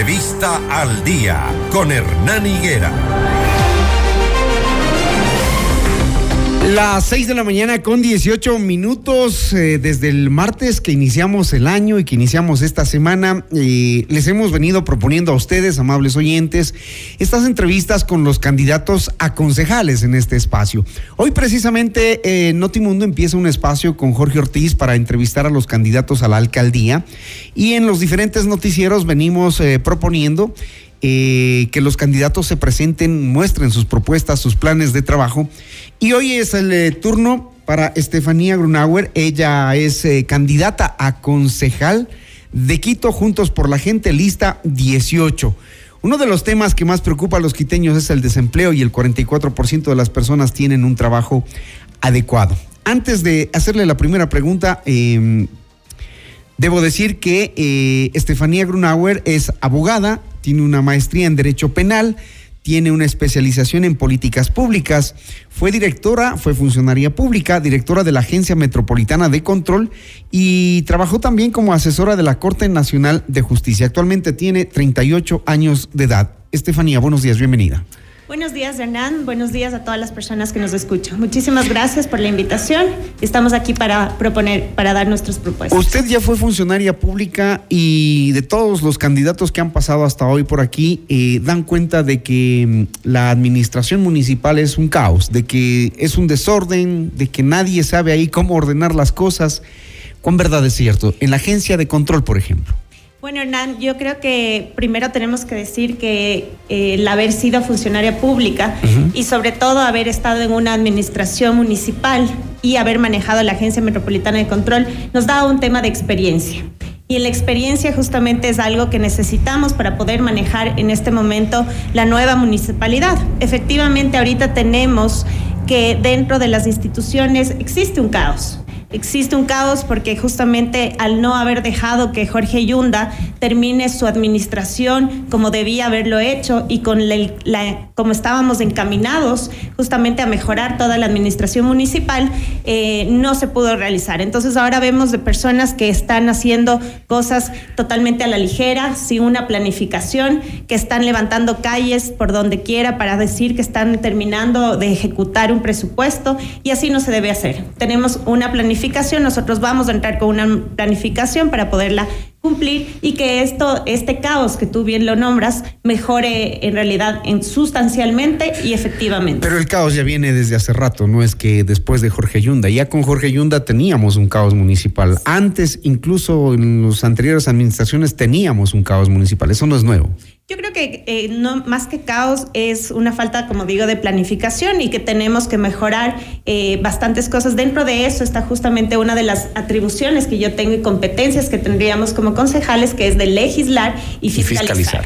Entrevista al día con Hernán Higuera. Las 6 de la mañana con 18 minutos eh, desde el martes que iniciamos el año y que iniciamos esta semana. Eh, les hemos venido proponiendo a ustedes, amables oyentes, estas entrevistas con los candidatos a concejales en este espacio. Hoy precisamente eh, Notimundo empieza un espacio con Jorge Ortiz para entrevistar a los candidatos a la alcaldía y en los diferentes noticieros venimos proponiendo eh, que los candidatos se presenten, muestren sus propuestas, sus planes de trabajo. Y hoy es el eh, turno para Estefanía Grunauer. Ella es eh, candidata a concejal de Quito Juntos por la Gente, lista 18. Uno de los temas que más preocupa a los quiteños es el desempleo y el 44% de las personas tienen un trabajo adecuado. Antes de hacerle la primera pregunta, eh, Debo decir que Estefanía Grunauer es abogada, tiene una maestría en Derecho Penal, tiene una especialización en políticas públicas, fue directora, fue funcionaria pública, directora de la Agencia Metropolitana de Control y trabajó también como asesora de la Corte Nacional de Justicia. Actualmente tiene 38 años de edad. Estefanía, buenos días, bienvenida. Buenos días, Hernán. Buenos días a todas las personas que nos escuchan. Muchísimas gracias por la invitación. Estamos aquí para proponer, para dar nuestras propuestas. Usted ya fue funcionaria pública y de todos los candidatos que han pasado hasta hoy por aquí, eh, dan cuenta de que mm, la administración municipal es un caos, de que es un desorden, de que nadie sabe ahí cómo ordenar las cosas. ¿Cuán verdad es cierto? En la agencia de control, por ejemplo. Bueno, Hernán, yo creo que primero tenemos que decir que eh, el haber sido funcionaria pública y sobre todo haber estado en una administración municipal y haber manejado la Agencia Metropolitana de Control nos da un tema de experiencia. Y la experiencia justamente es algo que necesitamos para poder manejar en este momento la nueva municipalidad. Efectivamente, ahorita tenemos que dentro de las instituciones existe un caos existe un caos porque justamente al no haber dejado que Jorge Yunda termine su administración como debía haberlo hecho y con la, la, como estábamos encaminados justamente a mejorar toda la administración municipal, eh, no se pudo realizar. Entonces ahora vemos de personas que están haciendo cosas totalmente a la ligera, sin una planificación, que están levantando calles por donde quiera para decir que están terminando de ejecutar un presupuesto y así no se debe hacer. Tenemos una planificación nosotros vamos a entrar con una planificación para poderla cumplir y que esto, este caos que tú bien lo nombras, mejore en realidad en sustancialmente y efectivamente. Pero el caos ya viene desde hace rato, no es que después de Jorge Yunda, ya con Jorge Yunda teníamos un caos municipal. Antes, incluso en las anteriores administraciones, teníamos un caos municipal. Eso no es nuevo. Yo creo que eh, no, más que caos es una falta, como digo, de planificación y que tenemos que mejorar eh, bastantes cosas. Dentro de eso está justamente una de las atribuciones que yo tengo y competencias que tendríamos como concejales, que es de legislar y fiscalizar. Y fiscalizar.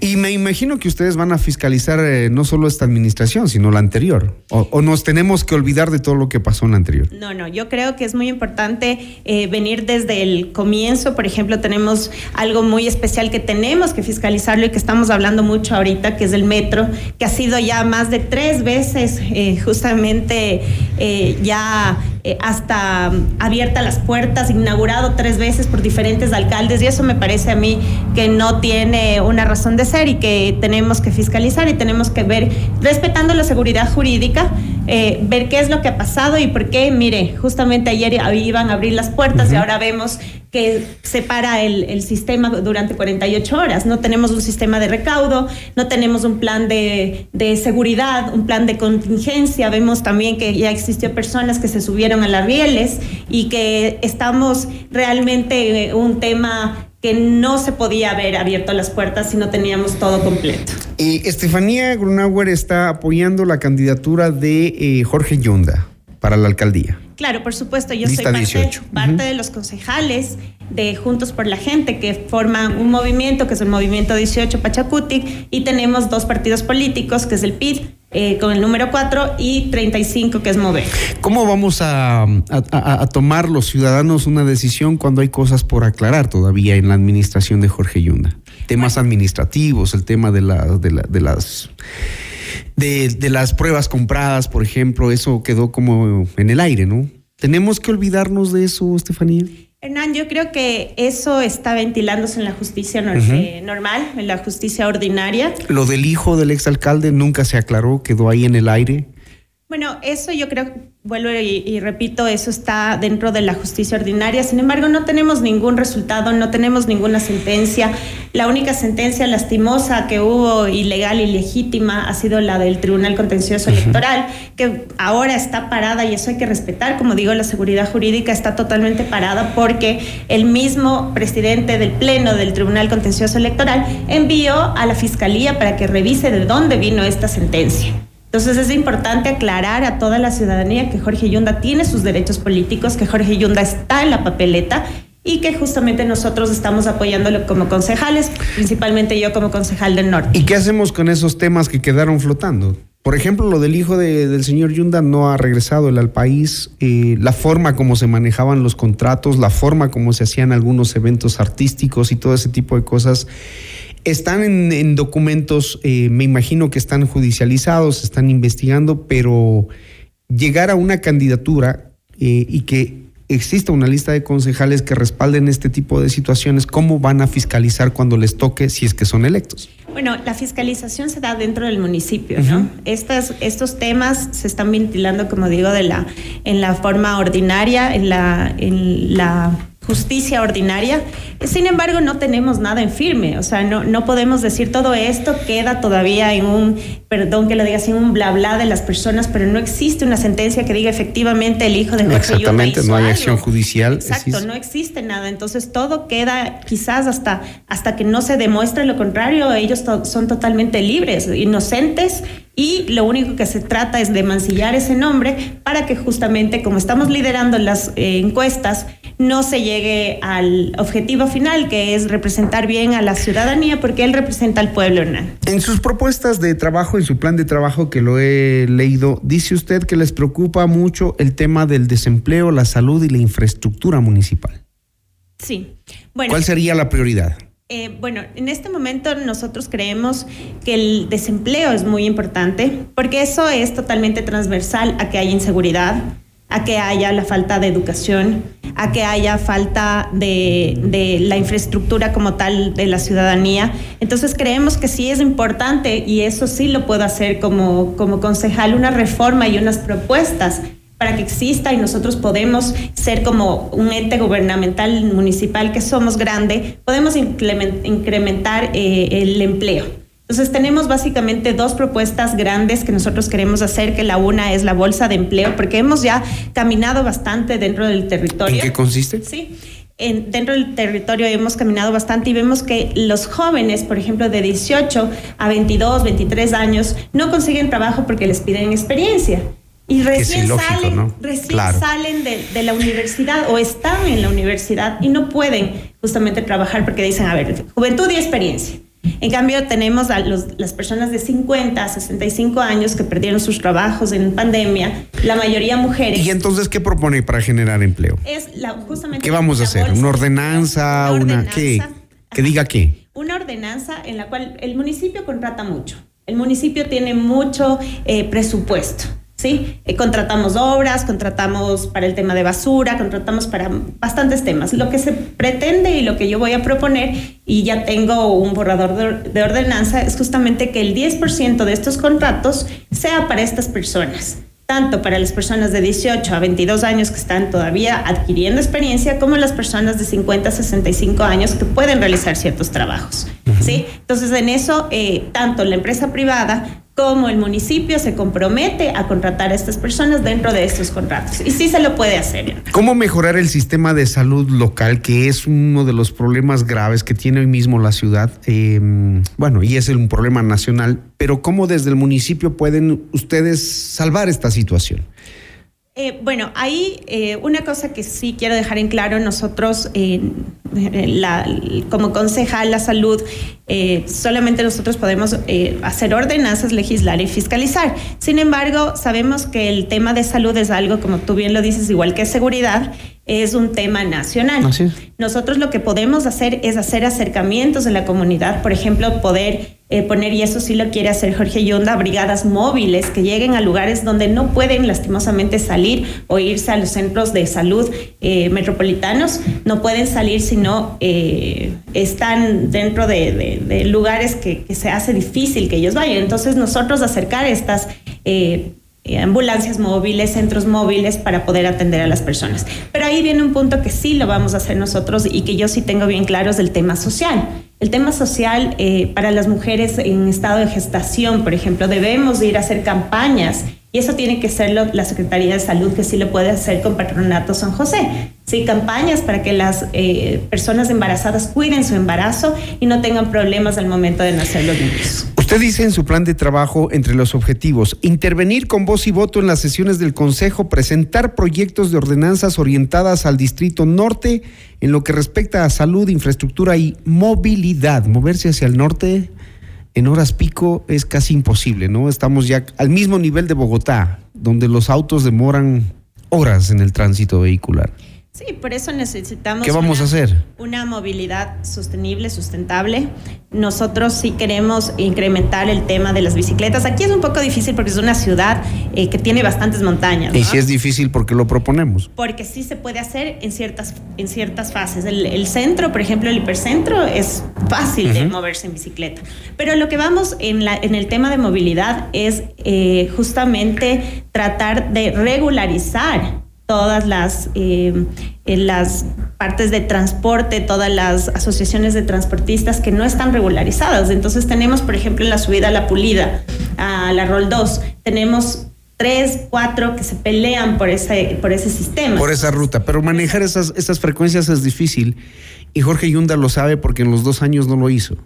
Y me imagino que ustedes van a fiscalizar eh, no solo esta administración, sino la anterior. O, nos tenemos que olvidar de todo lo que pasó en la anterior? No, no, yo creo que es muy importante eh, venir desde el comienzo. Por ejemplo, tenemos algo muy especial que tenemos que fiscalizarlo y que estamos hablando mucho ahorita, que es el metro, que ha sido ya más de tres veces eh, justamente eh, ya eh, hasta abierta las puertas, inaugurado tres veces por diferentes alcaldes y eso me parece a mí que no tiene una razón de ser y que tenemos que fiscalizar y tenemos que ver, respetando la seguridad jurídica, eh, ver qué es lo que ha pasado y por qué, mire, justamente ayer iban a abrir las puertas uh -huh. y ahora vemos que se para el, el, sistema durante 48 horas. No tenemos un sistema de recaudo, no tenemos un plan de, de, seguridad, un plan de contingencia. Vemos también que ya existió personas que se subieron a las rieles y que estamos realmente eh, un tema que no se podía haber abierto las puertas si no teníamos todo completo. Y Estefanía Grunauer está apoyando la candidatura de eh, Jorge Yunda para la alcaldía. Claro, por supuesto, yo Lista soy parte, 18. parte uh -huh. de los concejales de Juntos por la Gente que forman un movimiento que es el Movimiento 18 Pachacutic y tenemos dos partidos políticos que es el PID eh, con el número 4 y 35 que es Mover. ¿Cómo vamos a, tomar los ciudadanos una decisión cuando hay cosas por aclarar todavía en la administración de Jorge Yunda? Temas administrativos, el tema de, la, de, la, las de, de, las pruebas compradas, por ejemplo, eso quedó como en el aire, ¿no? ¿Tenemos que olvidarnos de eso, Estefanía? Hernán, yo creo que eso está ventilándose en la justicia eh, normal, en la justicia ordinaria. Lo del hijo del exalcalde nunca se aclaró, quedó ahí en el aire. Bueno, eso yo creo, vuelvo y, repito, eso está dentro de la justicia ordinaria. Sin embargo, no tenemos ningún resultado, no tenemos ninguna sentencia. La única sentencia lastimosa que hubo, ilegal y legítima, ha sido la del Tribunal Contencioso Electoral, que ahora está parada y eso hay que respetar. Como digo, la seguridad jurídica está totalmente parada porque el mismo presidente del Pleno del Tribunal Contencioso Electoral envió a la Fiscalía para que revise de dónde vino esta sentencia. Entonces es importante aclarar a toda la ciudadanía que Jorge Yunda tiene sus derechos políticos, que Jorge Yunda está en la papeleta y que justamente nosotros estamos apoyándolo como concejales, principalmente yo como concejal del norte. ¿Y qué hacemos con esos temas que quedaron flotando? Por ejemplo, lo del hijo del señor Yunda no ha regresado al país, eh, la forma como se manejaban los contratos, la forma como se hacían algunos eventos artísticos y todo ese tipo de cosas están en, documentos, eh, me imagino que están judicializados, están investigando, pero llegar a una candidatura eh, y que exista una lista de concejales que respalden este tipo de situaciones, ¿cómo van a fiscalizar cuando les toque si es que son electos? Bueno, la fiscalización se da dentro del municipio, ¿no? Estas, estos temas se están ventilando, como digo, de la, en la forma ordinaria, en la, en la justicia ordinaria. Sin embargo, no tenemos nada en firme, o sea, no, no podemos decir todo esto queda todavía en un, perdón que lo diga así, un bla bla de las personas, pero no existe una sentencia que diga efectivamente el hijo de Jorge Exactamente, no hay acción judicial. Exacto, no existe nada, entonces todo queda quizás hasta, hasta que no se demuestre lo contrario, ellos son totalmente libres, inocentes y lo único que se trata es de mancillar ese nombre para que justamente como estamos liderando las eh, encuestas, no se llegue al objetivo final, que es representar bien a la ciudadanía, porque él representa al pueblo, Hernán. En sus propuestas de trabajo, en su plan de trabajo que lo he leído, dice usted que les preocupa mucho el tema del desempleo, la salud y la infraestructura municipal. Sí. Bueno, ¿Cuál sería la prioridad? Eh, bueno, en este momento nosotros creemos que el desempleo es muy importante porque eso es totalmente transversal a que haya inseguridad, a que haya la falta de educación, a que haya falta de, la infraestructura como tal de la ciudadanía. Entonces creemos que sí es importante y eso sí lo puedo hacer como, como concejal, una reforma y unas propuestas para que exista y nosotros podemos ser como un ente gubernamental municipal que somos grande, podemos incrementar eh, el empleo. Entonces tenemos básicamente dos propuestas grandes que nosotros queremos hacer, que la una es la bolsa de empleo, porque hemos ya caminado bastante dentro del territorio. ¿En qué consiste? Sí. En, dentro del territorio hemos caminado bastante y vemos que los jóvenes, por ejemplo, de 18 a 22, 23 años, no consiguen trabajo porque les piden experiencia. Y recién salen, recién salen de, de, la universidad o están en la universidad y no pueden justamente trabajar porque dicen, a ver, juventud y experiencia. En cambio, tenemos a las personas de 50 a 65 años que perdieron sus trabajos en pandemia, la mayoría mujeres. ¿Y entonces qué propone para generar empleo? Es justamente ¿Qué vamos a hacer? ¿Una ordenanza? Una, ¿qué? ¿Que diga qué? Una ordenanza en la cual el municipio contrata mucho. El municipio tiene mucho eh, presupuesto. ¿Sí? Eh, contratamos obras, contratamos para el tema de basura, contratamos para bastantes temas. Lo que se pretende y lo que yo voy a proponer, y ya tengo un borrador de, ordenanza, es justamente que el 10% de estos contratos sea para estas personas tanto para las personas de 18 a 22 años que están todavía adquiriendo experiencia, como las personas de 50 a 65 años que pueden realizar ciertos trabajos. ¿sí? Entonces, en eso, eh, tanto la empresa privada cómo el municipio se compromete a contratar a estas personas dentro de estos contratos. Y sí se lo puede hacer. ¿Cómo mejorar el sistema de salud local, que es uno de los problemas graves que tiene hoy mismo la ciudad? Em, bueno, y es un problema nacional, pero ¿cómo desde el municipio pueden ustedes salvar esta situación? Eh, bueno, ahí eh, una cosa que sí quiero dejar en claro, nosotros la, como concejal la salud, eh, solamente nosotros podemos hacer ordenanzas, legislar y fiscalizar. Sin embargo, sabemos que el tema de salud es algo, como tú bien lo dices, igual que seguridad, es un tema nacional. Nosotros lo que podemos hacer es hacer acercamientos en la comunidad, por ejemplo, poder eh, poner, y eso sí lo quiere hacer Jorge Yonda, brigadas móviles que lleguen a lugares donde no pueden lastimosamente salir o irse a los centros de salud eh, metropolitanos, no pueden salir si no eh, están dentro de, lugares que, que, se hace difícil que ellos vayan. Entonces nosotros acercar estas ambulancias móviles, centros móviles para poder atender a las personas. Pero ahí viene un punto que sí lo vamos a hacer nosotros y que yo sí tengo bien claro es el tema social. El tema social eh, para las mujeres en estado de gestación, por ejemplo, debemos ir a hacer campañas y eso tiene que ser la Secretaría de Salud, que sí lo puede hacer con Patronato San José. Sí, campañas para que las eh, personas embarazadas cuiden su embarazo y no tengan problemas al momento de nacer los niños. Usted dice en su plan de trabajo, entre los objetivos, intervenir con voz y voto en las sesiones del Consejo, presentar proyectos de ordenanzas orientadas al Distrito Norte en lo que respecta a salud, infraestructura y movilidad. Moverse hacia el norte en horas pico es casi imposible, ¿no? Estamos ya al mismo nivel de Bogotá, donde los autos demoran horas en el tránsito vehicular. Sí, por eso necesitamos. ¿Qué vamos a hacer? Una movilidad sostenible, sustentable. Nosotros sí queremos incrementar el tema de las bicicletas. Aquí es un poco difícil porque es una ciudad eh, que tiene bastantes montañas. Y sí es difícil porque lo proponemos. Porque sí se puede hacer en ciertas, en ciertas fases. El, centro, por ejemplo, el hipercentro, es fácil de moverse en bicicleta. Pero lo que vamos en, la, en el tema de movilidad es eh, justamente tratar de regularizar todas las, eh, las partes de transporte, todas las asociaciones de transportistas que no están regularizadas. Entonces tenemos, por ejemplo, en la subida a la Pulida, a la Rol 2, tenemos tres, cuatro que se pelean por ese, por ese sistema. Por esa ruta, pero manejar esas, esas frecuencias es difícil y Jorge Yunda lo sabe porque en los dos años no lo hizo.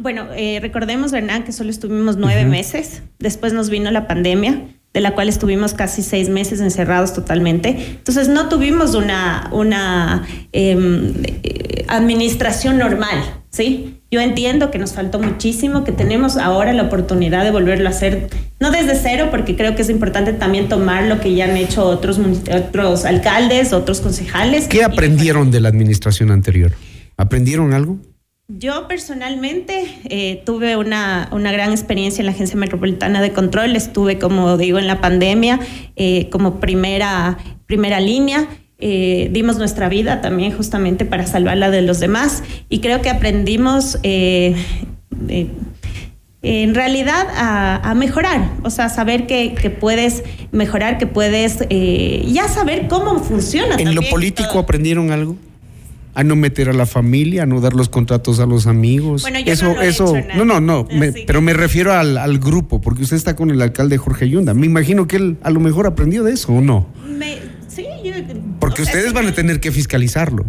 Bueno, eh, recordemos, Hernán, que solo estuvimos nueve meses, después nos vino la pandemia de la cual estuvimos casi seis meses encerrados totalmente. Entonces no tuvimos una, una em, administración normal, ¿sí? Yo entiendo que nos faltó muchísimo, que tenemos ahora la oportunidad de volverlo a hacer, no desde cero, porque creo que es importante también tomar lo que ya han hecho otros, otros alcaldes, otros concejales. ¿Qué aprendieron de la administración anterior? ¿Aprendieron algo? Yo personalmente eh, tuve una, una, gran experiencia en la Agencia Metropolitana de Control. Estuve, como digo, en la pandemia eh, como primera, primera línea. Eh, dimos nuestra vida también justamente para salvarla de los demás y creo que aprendimos en realidad a, mejorar, o sea, saber que, que puedes mejorar, que puedes ya saber cómo funciona. ¿En lo político aprendieron algo? A no meter a la familia, a no dar los contratos a los amigos. Bueno, yo eso, no, eso, no, no, no, ah, pero me refiero al, grupo, porque usted está con el alcalde Jorge Yunda. Me imagino que él a lo mejor aprendió de eso, ¿o no? sí, yo, porque ustedes van a tener que fiscalizarlo.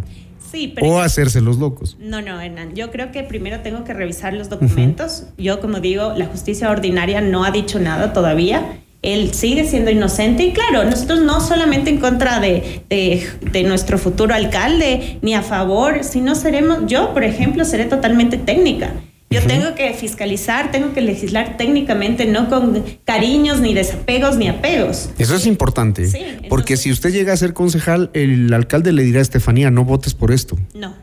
Sí, pero o hacerse los locos. No, no, Hernán. Yo creo que primero tengo que revisar los documentos. Yo, como digo, la justicia ordinaria no ha dicho nada todavía él sigue siendo inocente y claro, nosotros no solamente en contra de, de, nuestro futuro alcalde ni a favor, sino seremos, yo por ejemplo, seré totalmente técnica. Yo tengo que fiscalizar, tengo que legislar técnicamente, no con cariños, ni desapegos, ni apegos. Eso es importante, sí, porque si usted llega a ser concejal, el alcalde le dirá a Estefanía, no votes por esto. No,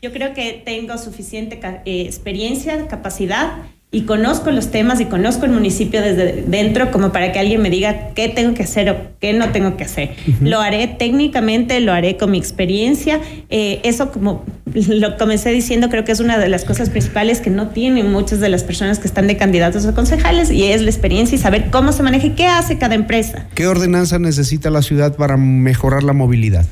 yo creo que tengo suficiente eh, experiencia, capacidad y conozco los temas y conozco el municipio desde dentro como para que alguien me diga qué tengo que hacer o qué no tengo que hacer. Lo haré técnicamente, lo haré con mi experiencia. Eh, eso como lo comencé diciendo, creo que es una de las cosas principales que no tienen muchas de las personas que están de candidatos a concejales y es la experiencia y saber cómo se maneja y qué hace cada empresa. ¿Qué ordenanza necesita la ciudad para mejorar la movilidad?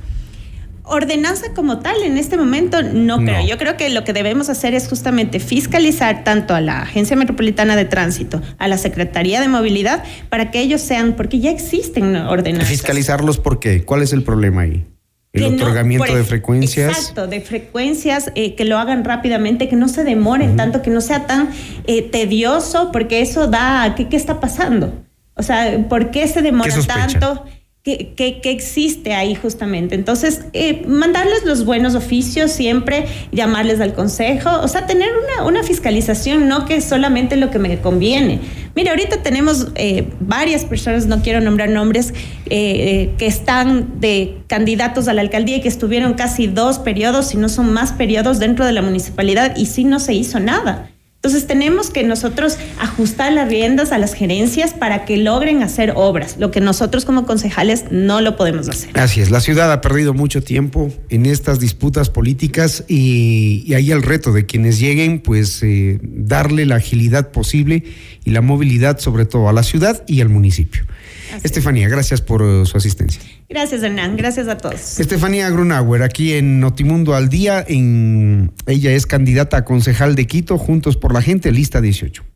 Ordenanza como tal en este momento no, creo. Yo creo que lo que debemos hacer es justamente fiscalizar tanto a la Agencia Metropolitana de Tránsito, a la Secretaría de Movilidad, para que ellos sean, porque ya existen ordenanzas. Fiscalizarlos, ¿por qué? ¿Cuál es el problema ahí? El otorgamiento de frecuencias. Exacto, de frecuencias, eh, que lo hagan rápidamente, que no se demoren tanto, que no sea tan eh, tedioso, porque eso da, ¿qué, ¿qué está pasando? O sea, ¿por qué se demora tanto? Que, existe ahí justamente. Entonces, eh, mandarles los buenos oficios siempre, llamarles al consejo, o sea, tener una, una fiscalización, no que solamente lo que me conviene. Mira, ahorita tenemos eh, varias personas, no quiero nombrar nombres, eh, que están de candidatos a la alcaldía y que estuvieron casi dos periodos, si no son más periodos dentro de la municipalidad y sí no se hizo nada. Entonces tenemos que nosotros ajustar las riendas a las gerencias para que logren hacer obras, lo que nosotros como concejales no lo podemos hacer. Así es, la ciudad ha perdido mucho tiempo en estas disputas políticas y, ahí el reto de quienes lleguen, pues eh, darle la agilidad posible y la movilidad sobre todo a la ciudad y al municipio. Estefanía, gracias por uh, su asistencia. Gracias, Hernán. Gracias a todos. Estefanía Grunauer, aquí en Notimundo al Día. En, ella es candidata a concejal de Quito, Juntos por la Gente, lista 18.